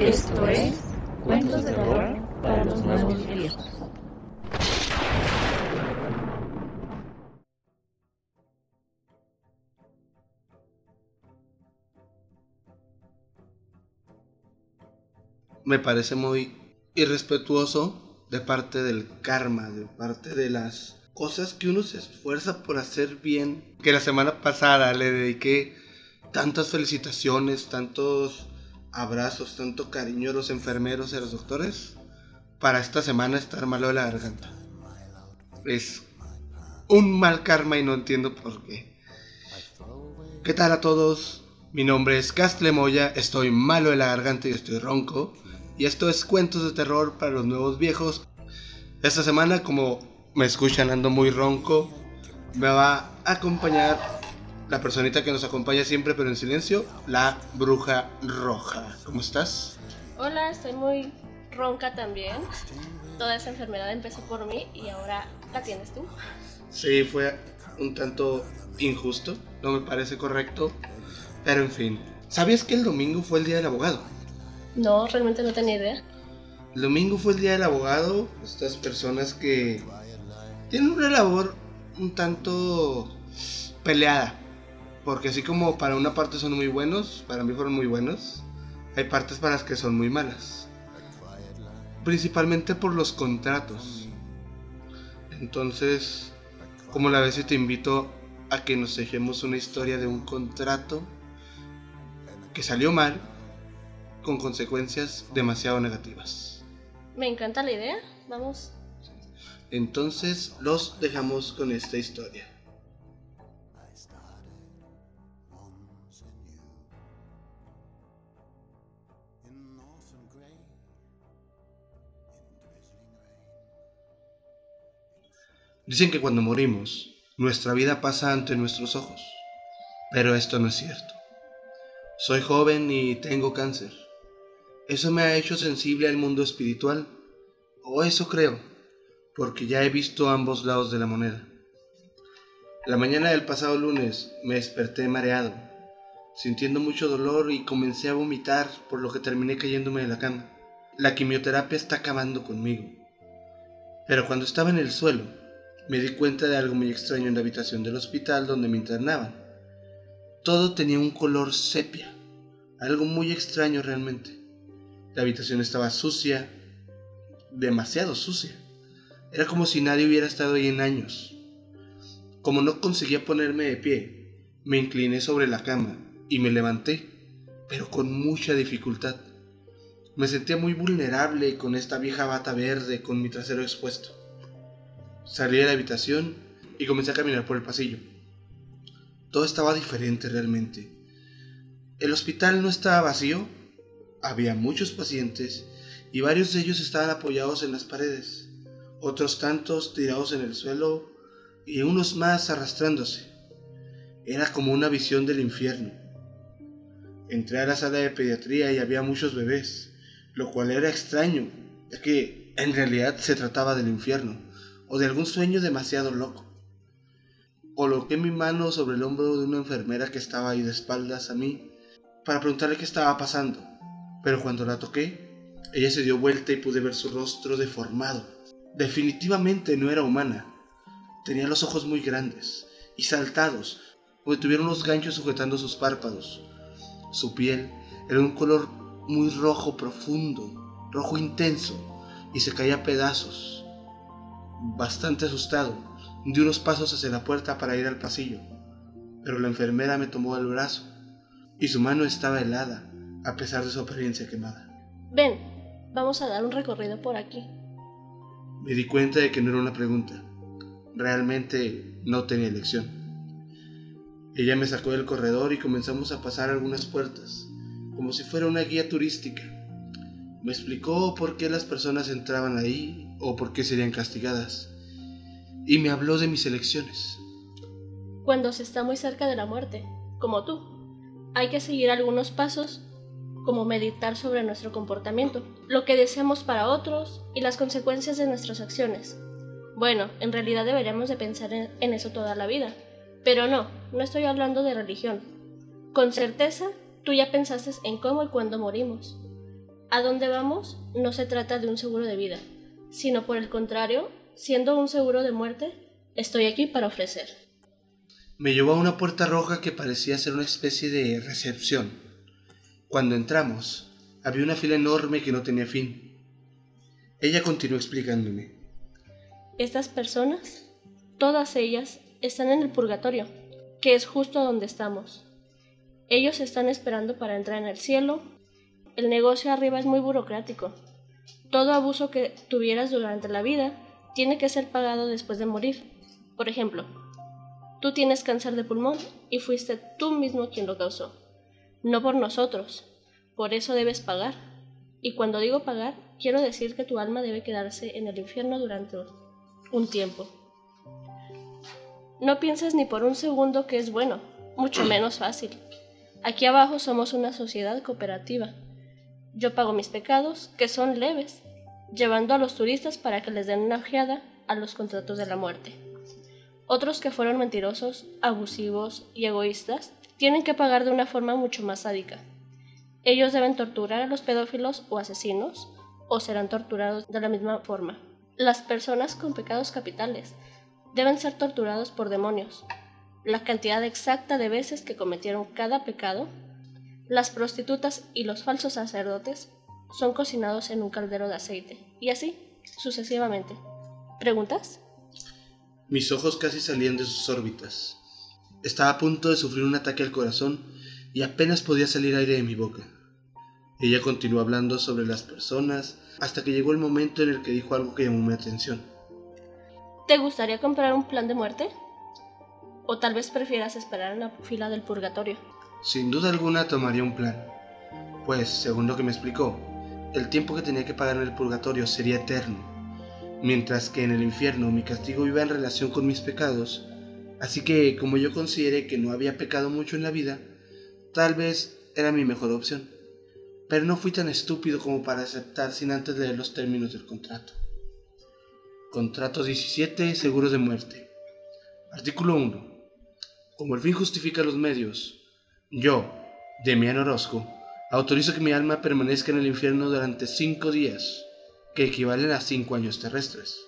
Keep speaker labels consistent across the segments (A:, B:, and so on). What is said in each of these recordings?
A: Esto es Cuentos de Terror para los Nuevos Viejos.
B: Me parece muy irrespetuoso de parte del karma, de parte de las cosas que uno se esfuerza por hacer bien. Que la semana pasada le dediqué tantas felicitaciones, tantos abrazos, tanto cariño a los enfermeros y a los doctores, para esta semana estar malo de la garganta. Es un mal karma y no entiendo por qué. ¿Qué tal a todos? Mi nombre es Castle Moya, estoy malo de la garganta y estoy ronco. Y esto es Cuentos de Terror para los Nuevos Viejos. Esta semana, como me escuchan, ando muy ronco, me va a acompañar la personita que nos acompaña siempre, pero en silencio, la bruja roja. ¿Cómo estás?
C: Hola, estoy muy ronca también. Toda esa enfermedad empezó por mí y ahora la tienes tú.
B: Sí, fue un tanto injusto, no me parece correcto, pero en fin. ¿Sabías que el domingo fue el día del abogado?
C: No, realmente no tenía idea.
B: El domingo fue el día del abogado, estas personas que tienen una labor un tanto peleada porque así como para una parte son muy buenos, para mí fueron muy buenos, hay partes para las que son muy malas. Principalmente por los contratos. Entonces, como la vez te invito a que nos dejemos una historia de un contrato que salió mal con consecuencias demasiado negativas.
C: Me encanta la idea, vamos.
B: Entonces los dejamos con esta historia. Dicen que cuando morimos, nuestra vida pasa ante nuestros ojos, pero esto no es cierto. Soy joven y tengo cáncer. Eso me ha hecho sensible al mundo espiritual, o eso creo, porque ya he visto ambos lados de la moneda. La mañana del pasado lunes me desperté mareado, sintiendo mucho dolor y comencé a vomitar, por lo que terminé cayéndome de la cama. La quimioterapia está acabando conmigo. Pero cuando estaba en el suelo, me di cuenta de algo muy extraño en la habitación del hospital donde me internaban. Todo tenía un color sepia, algo muy extraño realmente. La habitación estaba sucia, demasiado sucia. Era como si nadie hubiera estado ahí en años. Como no conseguía ponerme de pie, me incliné sobre la cama y me levanté, pero con mucha dificultad. Me sentía muy vulnerable con esta vieja bata verde con mi trasero expuesto. Salí de la habitación y comencé a caminar por el pasillo. Todo estaba diferente realmente. El hospital no estaba vacío, había muchos pacientes y varios de ellos estaban apoyados en las paredes, otros tantos tirados en el suelo y unos más arrastrándose. Era como una visión del infierno. Entré a la sala de pediatría y había muchos bebés, lo cual era extraño, ya que en realidad se trataba del infierno o de algún sueño demasiado loco. Coloqué mi mano sobre el hombro de una enfermera que estaba ahí de espaldas a mí para preguntarle qué estaba pasando, pero cuando la toqué, ella se dio vuelta y pude ver su rostro deformado. Definitivamente no era humana. Tenía los ojos muy grandes y saltados, porque tuvieron unos ganchos sujetando sus párpados. Su piel era un color muy rojo profundo, rojo intenso, y se caía a pedazos bastante asustado, di unos pasos hacia la puerta para ir al pasillo, pero la enfermera me tomó el brazo y su mano estaba helada a pesar de su apariencia quemada.
C: Ven, vamos a dar un recorrido por aquí.
B: Me di cuenta de que no era una pregunta. Realmente no tenía elección. Ella me sacó del corredor y comenzamos a pasar algunas puertas, como si fuera una guía turística. Me explicó por qué las personas entraban ahí o por qué serían castigadas. Y me habló de mis elecciones.
C: Cuando se está muy cerca de la muerte, como tú, hay que seguir algunos pasos como meditar sobre nuestro comportamiento, lo que deseamos para otros y las consecuencias de nuestras acciones. Bueno, en realidad deberíamos de pensar en, en eso toda la vida. Pero no, no estoy hablando de religión. Con certeza, tú ya pensaste en cómo y cuándo morimos. A dónde vamos no se trata de un seguro de vida, sino por el contrario, siendo un seguro de muerte, estoy aquí para ofrecer.
B: Me llevó a una puerta roja que parecía ser una especie de recepción. Cuando entramos, había una fila enorme que no tenía fin. Ella continuó explicándome.
C: Estas personas, todas ellas, están en el purgatorio, que es justo donde estamos. Ellos están esperando para entrar en el cielo. El negocio arriba es muy burocrático. Todo abuso que tuvieras durante la vida tiene que ser pagado después de morir. Por ejemplo, tú tienes cáncer de pulmón y fuiste tú mismo quien lo causó, no por nosotros. Por eso debes pagar. Y cuando digo pagar, quiero decir que tu alma debe quedarse en el infierno durante un tiempo. No pienses ni por un segundo que es bueno, mucho menos fácil. Aquí abajo somos una sociedad cooperativa. Yo pago mis pecados, que son leves, llevando a los turistas para que les den una ojeada a los contratos de la muerte. Otros que fueron mentirosos, abusivos y egoístas tienen que pagar de una forma mucho más sádica. Ellos deben torturar a los pedófilos o asesinos, o serán torturados de la misma forma. Las personas con pecados capitales deben ser torturados por demonios. La cantidad exacta de veces que cometieron cada pecado, las prostitutas y los falsos sacerdotes son cocinados en un caldero de aceite, y así sucesivamente. ¿Preguntas?
B: Mis ojos casi salían de sus órbitas. Estaba a punto de sufrir un ataque al corazón y apenas podía salir aire de mi boca. Ella continuó hablando sobre las personas hasta que llegó el momento en el que dijo algo que llamó mi atención.
C: ¿Te gustaría comprar un plan de muerte? ¿O tal vez prefieras esperar en la fila del purgatorio?
B: Sin duda alguna tomaría un plan, pues, según lo que me explicó, el tiempo que tenía que pagar en el purgatorio sería eterno, mientras que en el infierno mi castigo iba en relación con mis pecados, así que como yo consideré que no había pecado mucho en la vida, tal vez era mi mejor opción, pero no fui tan estúpido como para aceptar sin antes leer los términos del contrato. Contrato 17. Seguros de muerte. Artículo 1. Como el fin justifica los medios, yo, Demian Orozco, autorizo que mi alma permanezca en el infierno durante cinco días, que equivalen a cinco años terrestres.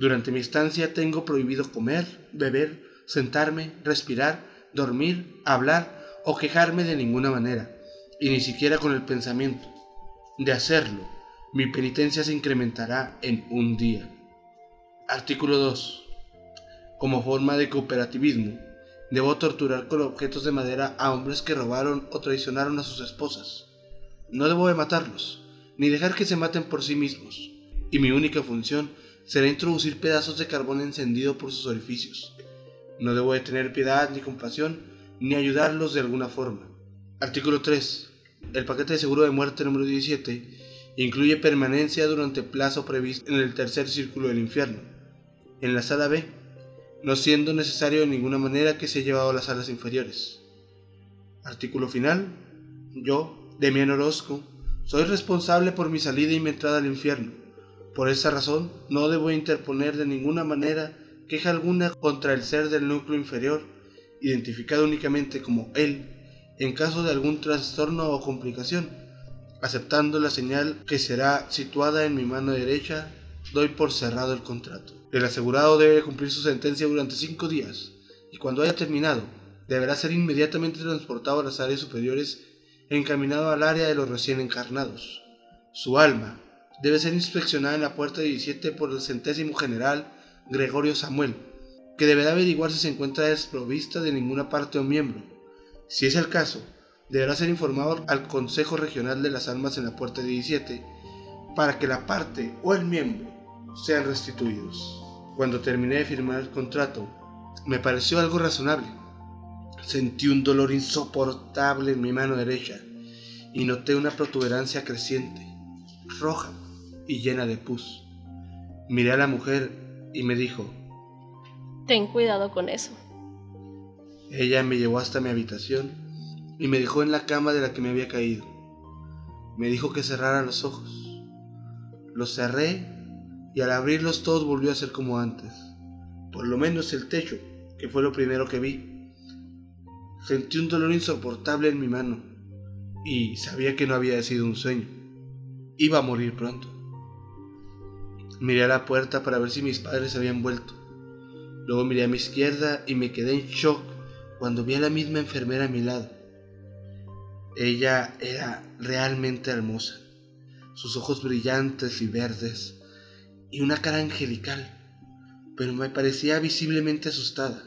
B: Durante mi estancia tengo prohibido comer, beber, sentarme, respirar, dormir, hablar o quejarme de ninguna manera, y ni siquiera con el pensamiento. De hacerlo, mi penitencia se incrementará en un día. Artículo 2. Como forma de cooperativismo, debo torturar con objetos de madera a hombres que robaron o traicionaron a sus esposas. No debo de matarlos, ni dejar que se maten por sí mismos, y mi única función será introducir pedazos de carbón encendido por sus orificios. No debo de tener piedad ni compasión, ni ayudarlos de alguna forma. Artículo 3. El paquete de seguro de muerte número 17 incluye permanencia durante plazo previsto en el tercer círculo del infierno en la sala B, no siendo necesario de ninguna manera que se haya llevado a las salas inferiores. Artículo final. Yo, Demian Orozco, soy responsable por mi salida y mi entrada al infierno. Por esa razón, no debo interponer de ninguna manera queja alguna contra el ser del núcleo inferior, identificado únicamente como él, en caso de algún trastorno o complicación, aceptando la señal que será situada en mi mano derecha, doy por cerrado el contrato. El asegurado debe cumplir su sentencia durante cinco días y cuando haya terminado, deberá ser inmediatamente transportado a las áreas superiores encaminado al área de los recién encarnados. Su alma debe ser inspeccionada en la puerta 17 por el centésimo general Gregorio Samuel, que deberá averiguar si se encuentra desprovista de ninguna parte o miembro. Si es el caso, deberá ser informado al Consejo Regional de las Almas en la puerta 17 para que la parte o el miembro sean restituidos. Cuando terminé de firmar el contrato, me pareció algo razonable. Sentí un dolor insoportable en mi mano derecha y noté una protuberancia creciente, roja y llena de pus. Miré a la mujer y me dijo,
C: Ten cuidado con eso.
B: Ella me llevó hasta mi habitación y me dejó en la cama de la que me había caído. Me dijo que cerrara los ojos. Los cerré y al abrirlos todos volvió a ser como antes, por lo menos el techo, que fue lo primero que vi. Sentí un dolor insoportable en mi mano y sabía que no había sido un sueño. iba a morir pronto. Miré a la puerta para ver si mis padres habían vuelto. Luego miré a mi izquierda y me quedé en shock cuando vi a la misma enfermera a mi lado. Ella era realmente hermosa, sus ojos brillantes y verdes, y una cara angelical, pero me parecía visiblemente asustada.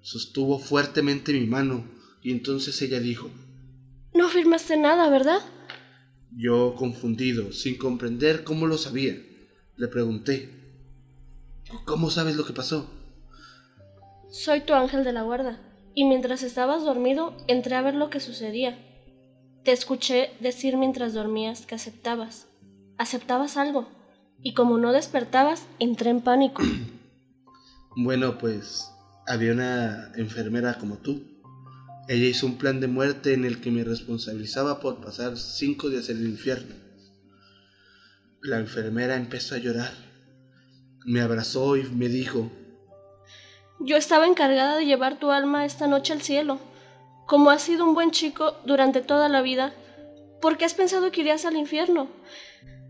B: Sostuvo fuertemente mi mano y entonces ella dijo,
C: No firmaste nada, ¿verdad?
B: Yo, confundido, sin comprender cómo lo sabía, le pregunté, ¿cómo sabes lo que pasó?
C: Soy tu ángel de la guarda, y mientras estabas dormido entré a ver lo que sucedía. Te escuché decir mientras dormías que aceptabas. Aceptabas algo, y como no despertabas, entré en pánico.
B: Bueno, pues había una enfermera como tú. Ella hizo un plan de muerte en el que me responsabilizaba por pasar cinco días en el infierno. La enfermera empezó a llorar. Me abrazó y me dijo,
C: Yo estaba encargada de llevar tu alma esta noche al cielo. Como has sido un buen chico durante toda la vida, ¿por qué has pensado que irías al infierno?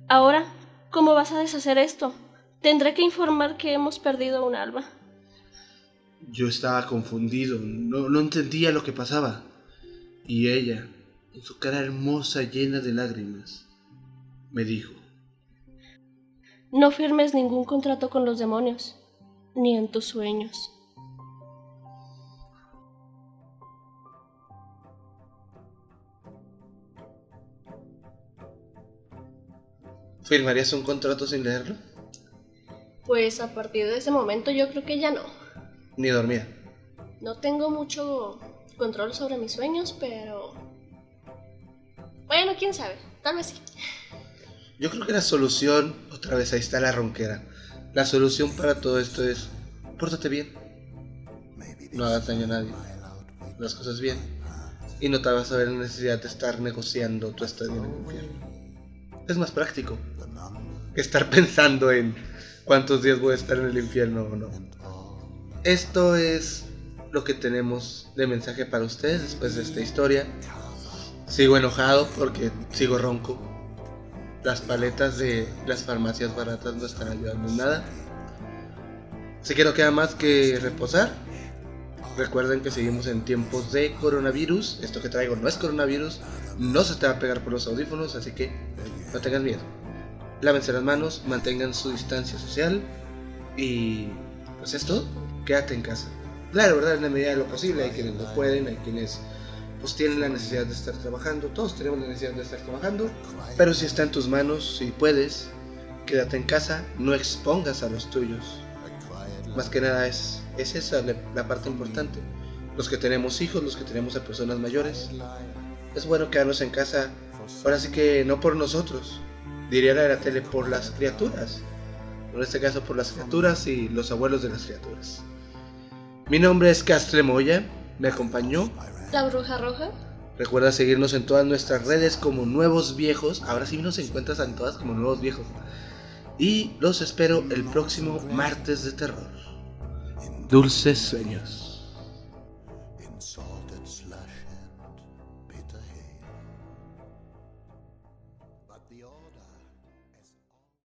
C: Ahora, ¿cómo vas a deshacer esto? Tendré que informar que hemos perdido un alma.
B: Yo estaba confundido, no, no entendía lo que pasaba. Y ella, con su cara hermosa llena de lágrimas, me dijo,
C: No firmes ningún contrato con los demonios, ni en tus sueños.
B: ¿Firmarías un contrato sin leerlo?
C: Pues a partir de ese momento yo creo que ya no.
B: Ni dormía.
C: No tengo mucho control sobre mis sueños, pero... Bueno, quién sabe, tal vez sí.
B: Yo creo que la solución, otra vez ahí está la ronquera, la solución para todo esto es, pórtate bien, no hagas daño a nadie, las cosas bien, y no te vas a ver la necesidad de estar negociando tu estadía en el infierno. Es más práctico que estar pensando en cuántos días voy a estar en el infierno o no. Esto es lo que tenemos de mensaje para ustedes después de esta historia. Sigo enojado porque sigo ronco. Las paletas de las farmacias baratas no están ayudando en nada. Así que queda más que reposar. Recuerden que seguimos en tiempos de coronavirus. Esto que traigo no es coronavirus. No se te va a pegar por los audífonos, así que no tengan miedo. Lávense las manos, mantengan su distancia social. Y pues es todo. Quédate en casa. Claro, ¿verdad? En la medida de lo posible. Hay quienes no pueden, hay quienes pues tienen la necesidad de estar trabajando. Todos tenemos la necesidad de estar trabajando. Pero si está en tus manos, si puedes, quédate en casa. No expongas a los tuyos. Más que nada es, es esa la, parte importante. Los que tenemos hijos, los que tenemos a personas mayores. Es bueno quedarnos en casa. Ahora sí que no por nosotros. Diría la de la tele, por las criaturas. En este caso por las criaturas y los abuelos de las criaturas. Mi nombre es Castre Moya. Me acompañó
C: La bruja roja.
B: Recuerda seguirnos en todas nuestras redes como Nuevos Viejos. Ahora sí nos encuentras en todas como Nuevos Viejos. Y los espero el próximo martes de terror. Dulces sueños.